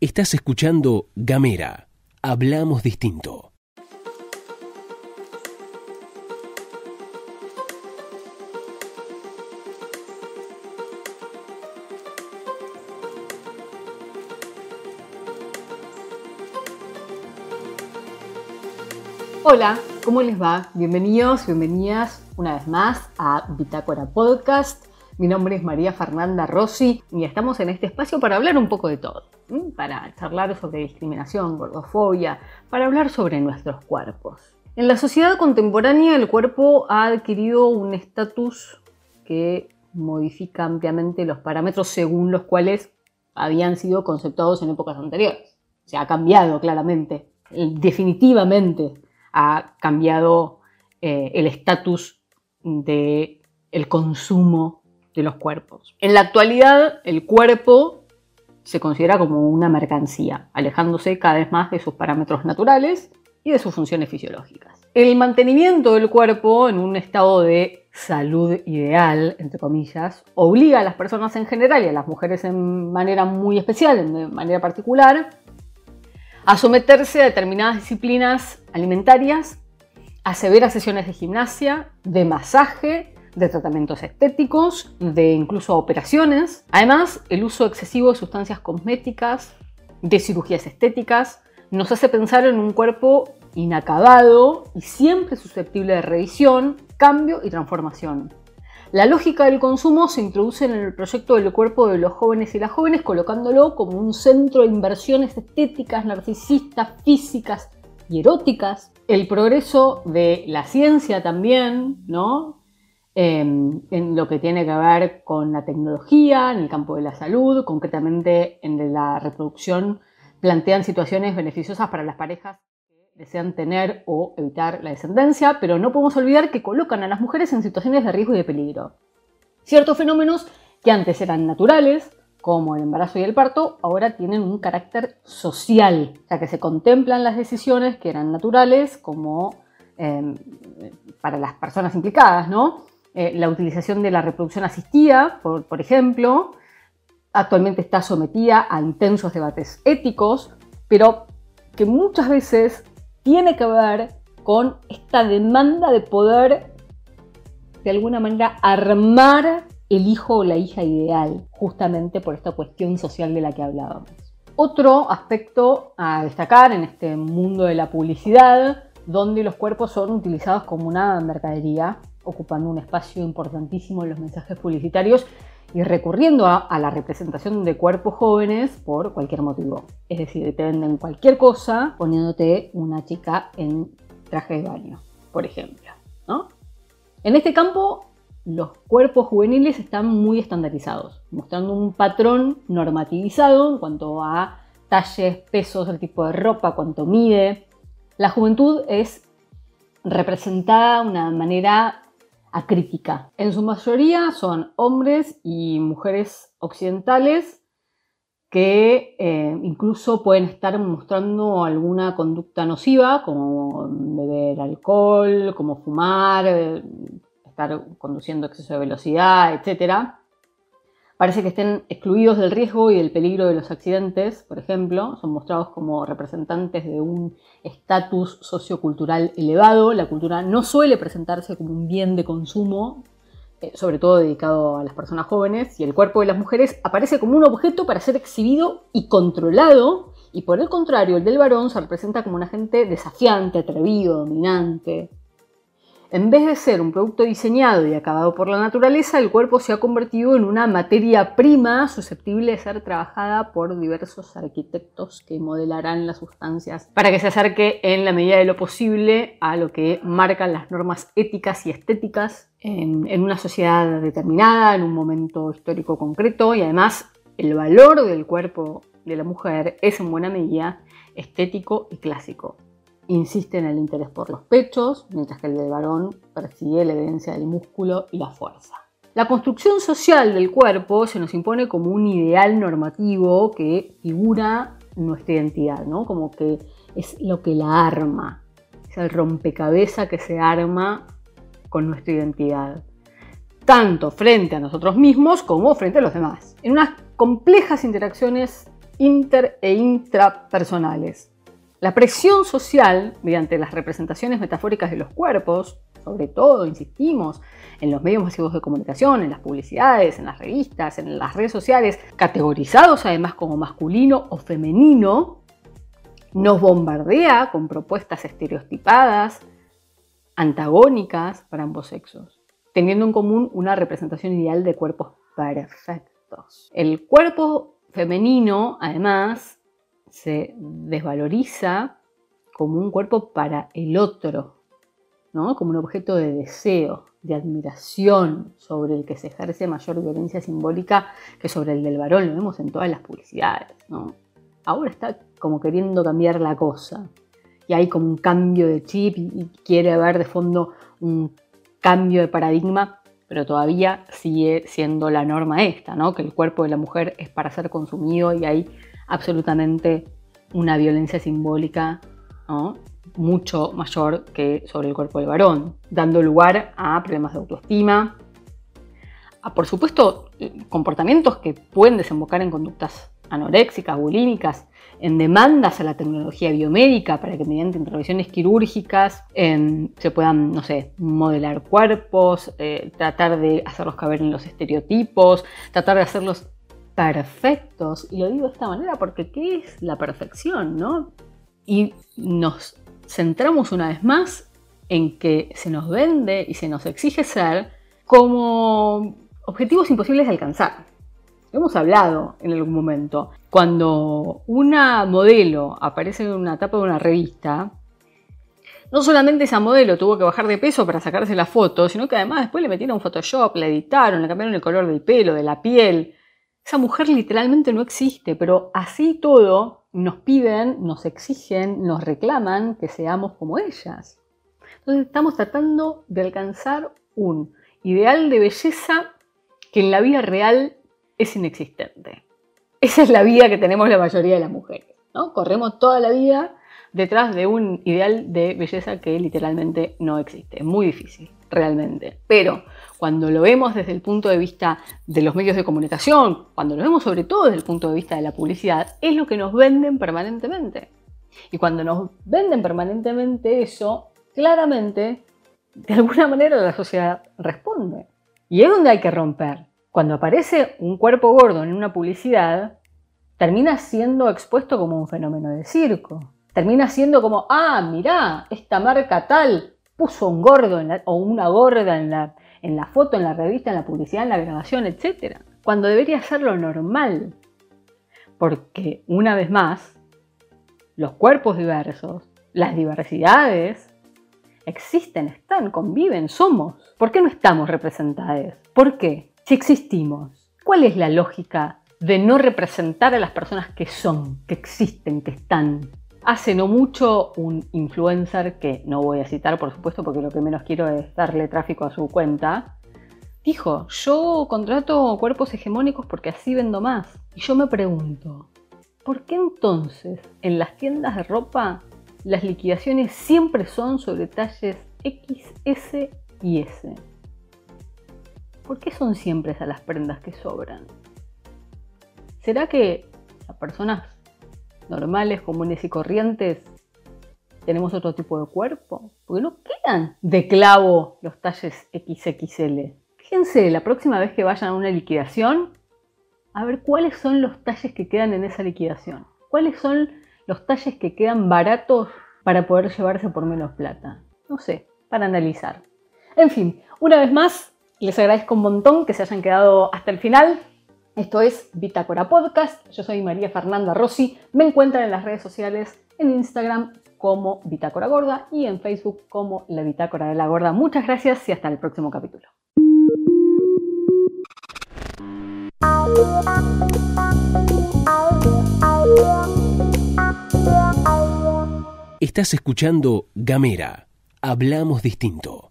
Estás escuchando Gamera. Hablamos distinto. Hola, ¿cómo les va? Bienvenidos, bienvenidas una vez más a Bitácora Podcast. Mi nombre es María Fernanda Rossi y estamos en este espacio para hablar un poco de todo para charlar sobre discriminación, gordofobia, para hablar sobre nuestros cuerpos. En la sociedad contemporánea el cuerpo ha adquirido un estatus que modifica ampliamente los parámetros según los cuales habían sido conceptuados en épocas anteriores. Se ha cambiado claramente, definitivamente ha cambiado eh, el estatus del el consumo de los cuerpos. En la actualidad el cuerpo se considera como una mercancía, alejándose cada vez más de sus parámetros naturales y de sus funciones fisiológicas. El mantenimiento del cuerpo en un estado de salud ideal, entre comillas, obliga a las personas en general y a las mujeres en manera muy especial, de manera particular, a someterse a determinadas disciplinas alimentarias, a severas sesiones de gimnasia, de masaje, de tratamientos estéticos, de incluso operaciones. Además, el uso excesivo de sustancias cosméticas, de cirugías estéticas, nos hace pensar en un cuerpo inacabado y siempre susceptible de revisión, cambio y transformación. La lógica del consumo se introduce en el proyecto del cuerpo de los jóvenes y las jóvenes, colocándolo como un centro de inversiones estéticas, narcisistas, físicas y eróticas. El progreso de la ciencia también, ¿no? Em, en lo que tiene que ver con la tecnología, en el campo de la salud, concretamente en la reproducción, plantean situaciones beneficiosas para las parejas que desean tener o evitar la descendencia, pero no podemos olvidar que colocan a las mujeres en situaciones de riesgo y de peligro. Ciertos fenómenos que antes eran naturales, como el embarazo y el parto, ahora tienen un carácter social, ya que se contemplan las decisiones que eran naturales como em, para las personas implicadas, ¿no? Eh, la utilización de la reproducción asistida, por, ejemplo, actualmente está sometida a intensos debates éticos, pero que muchas veces tiene que ver con esta demanda de poder, de alguna manera, armar el hijo o la hija ideal, justamente por esta cuestión social de la que hablábamos. Otro aspecto a destacar en este mundo de la publicidad, donde los cuerpos son utilizados como una mercadería, ocupando un espacio importantísimo en los mensajes publicitarios y recurriendo a, la representación de cuerpos jóvenes por cualquier motivo. Es decir, te venden cualquier cosa poniéndote una chica en traje de baño, por ejemplo. En este campo, los cuerpos juveniles están muy estandarizados, mostrando un patrón normativizado en cuanto a talles, pesos, el tipo de ropa, cuánto mide. La juventud es representada de una manera crítica. En su mayoría son hombres y mujeres occidentales que eh, incluso pueden estar mostrando alguna conducta nociva, como beber alcohol, como fumar, eh, conduciendo exceso de velocidad, etc parece que estén excluidos del riesgo y del peligro de los accidentes, por ejemplo, son mostrados como representantes de un estatus sociocultural elevado. La cultura no suele presentarse como un bien de consumo, eh, sobre todo dedicado a las personas jóvenes, y el cuerpo de las mujeres aparece como un objeto para ser exhibido y controlado, y por el contrario, el del varón se representa como un agente desafiante, atrevido, dominante. En vez de ser un producto diseñado y acabado por la naturaleza, el cuerpo se ha convertido en una materia prima susceptible de ser trabajada por diversos arquitectos que modelarán las sustancias para que se acerque en la medida de lo posible a lo que marcan las normas éticas y estéticas en, en una sociedad determinada, en un momento histórico concreto. Y además el valor del cuerpo de la mujer es en buena medida estético y clásico insiste en el interés por los pechos, mientras que el del varón persigue la evidencia del músculo y la fuerza. La construcción social del cuerpo se nos impone como un ideal normativo que figura nuestra identidad, ¿no? como que es lo que la arma, es el rompecabezas que se arma con nuestra identidad. tanto frente a nosotros mismos como frente a los demás, en unas complejas interacciones inter e intrapersonales. La presión social, mediante las representaciones metafóricas de los cuerpos, sobre todo, insistimos, en los medios masivos de comunicación, en las publicidades, en las revistas, en las redes sociales, categorizados además como masculino o femenino, nos bombardea con propuestas estereotipadas, antagónicas para ambos sexos, teniendo en común una representación ideal de cuerpos perfectos. El cuerpo femenino, además, se desvaloriza como un cuerpo para el otro, ¿no? como un objeto de deseo, de admiración sobre el que se ejerce mayor violencia simbólica que sobre el del varón. Lo vemos en todas las publicidades. Ahora está como queriendo cambiar la cosa. Y hay como un cambio de chip y, quiere haber de fondo un cambio de paradigma, pero todavía sigue siendo la norma esta, ¿no? Que el cuerpo de la mujer es para ser consumido y hay absolutamente una violencia simbólica mucho mayor que sobre el cuerpo del varón, dando lugar a problemas de autoestima, a por supuesto comportamientos que pueden desembocar en conductas anoréxicas, bulímicas, en demandas a la tecnología biomédica para que mediante intervenciones quirúrgicas se puedan, no sé, modelar cuerpos, eh, tratar de hacerlos caber en los estereotipos, tratar de hacerlos perfectos. Y lo digo de esta manera porque ¿qué es la perfección? ¿no? Y nos centramos una vez más en que se nos vende y se nos exige ser como objetivos imposibles de alcanzar hemos hablado en algún momento. Cuando una modelo aparece en una tapa de una revista, no solamente esa modelo tuvo que bajar de peso para sacarse la foto, sino que además después le metieron Photoshop, la editaron, le cambiaron el color del pelo, de la piel. Esa mujer literalmente no existe, pero así todo nos piden, nos exigen, nos reclaman que seamos como ellas. Entonces estamos tratando de alcanzar un ideal de belleza que en la vida real es inexistente. Esa es la vida que tenemos la mayoría de las mujeres. ¿no? Corremos toda la vida detrás de un ideal de belleza que literalmente no existe. Es muy difícil, realmente. Pero cuando lo vemos desde el punto de vista de los medios de comunicación, cuando lo vemos sobre todo desde el punto de vista de la publicidad, es lo que nos venden permanentemente. Y cuando nos venden permanentemente eso, claramente, de alguna manera la sociedad responde. Y es donde hay que romper cuando aparece un cuerpo gordo en una publicidad, termina siendo expuesto como un fenómeno de circo. Termina siendo como, ah, mirá, esta marca tal puso un gordo o una gorda en la, en la foto, en la revista, en la publicidad, en la grabación, etc. Cuando debería ser lo normal. Porque, una vez más, los cuerpos diversos, las diversidades, existen, están, conviven, somos. ¿Por qué no estamos representados? ¿Por qué? Si existimos, ¿cuál es la lógica de no representar a las personas que son, que existen, que están? Hace no mucho un influencer, que no voy a citar por supuesto porque lo que menos quiero es darle tráfico a su cuenta, dijo, yo contrato cuerpos hegemónicos porque así vendo más. Y yo me pregunto, ¿por qué entonces en las tiendas de ropa las liquidaciones siempre son sobre talles X, S y S? ¿Por qué son siempre esas las prendas que sobran? ¿Será que las personas normales, comunes y corrientes tenemos otro tipo de cuerpo? Porque no quedan de clavo los talles XXL. Fíjense, la próxima vez que vayan a una liquidación, a ver cuáles son los talles que quedan en esa liquidación. ¿Cuáles son los talles que quedan baratos para poder llevarse por menos plata? No sé, para analizar. En fin, una vez más, les agradezco un montón que se hayan quedado hasta el final. Esto es Bitácora Podcast. Yo soy María Fernanda Rossi. Me encuentran en las redes sociales, en Instagram como Bitácora Gorda y en Facebook como La Bitácora de la Gorda. Muchas gracias y hasta el próximo capítulo. Estás escuchando Gamera. Hablamos distinto.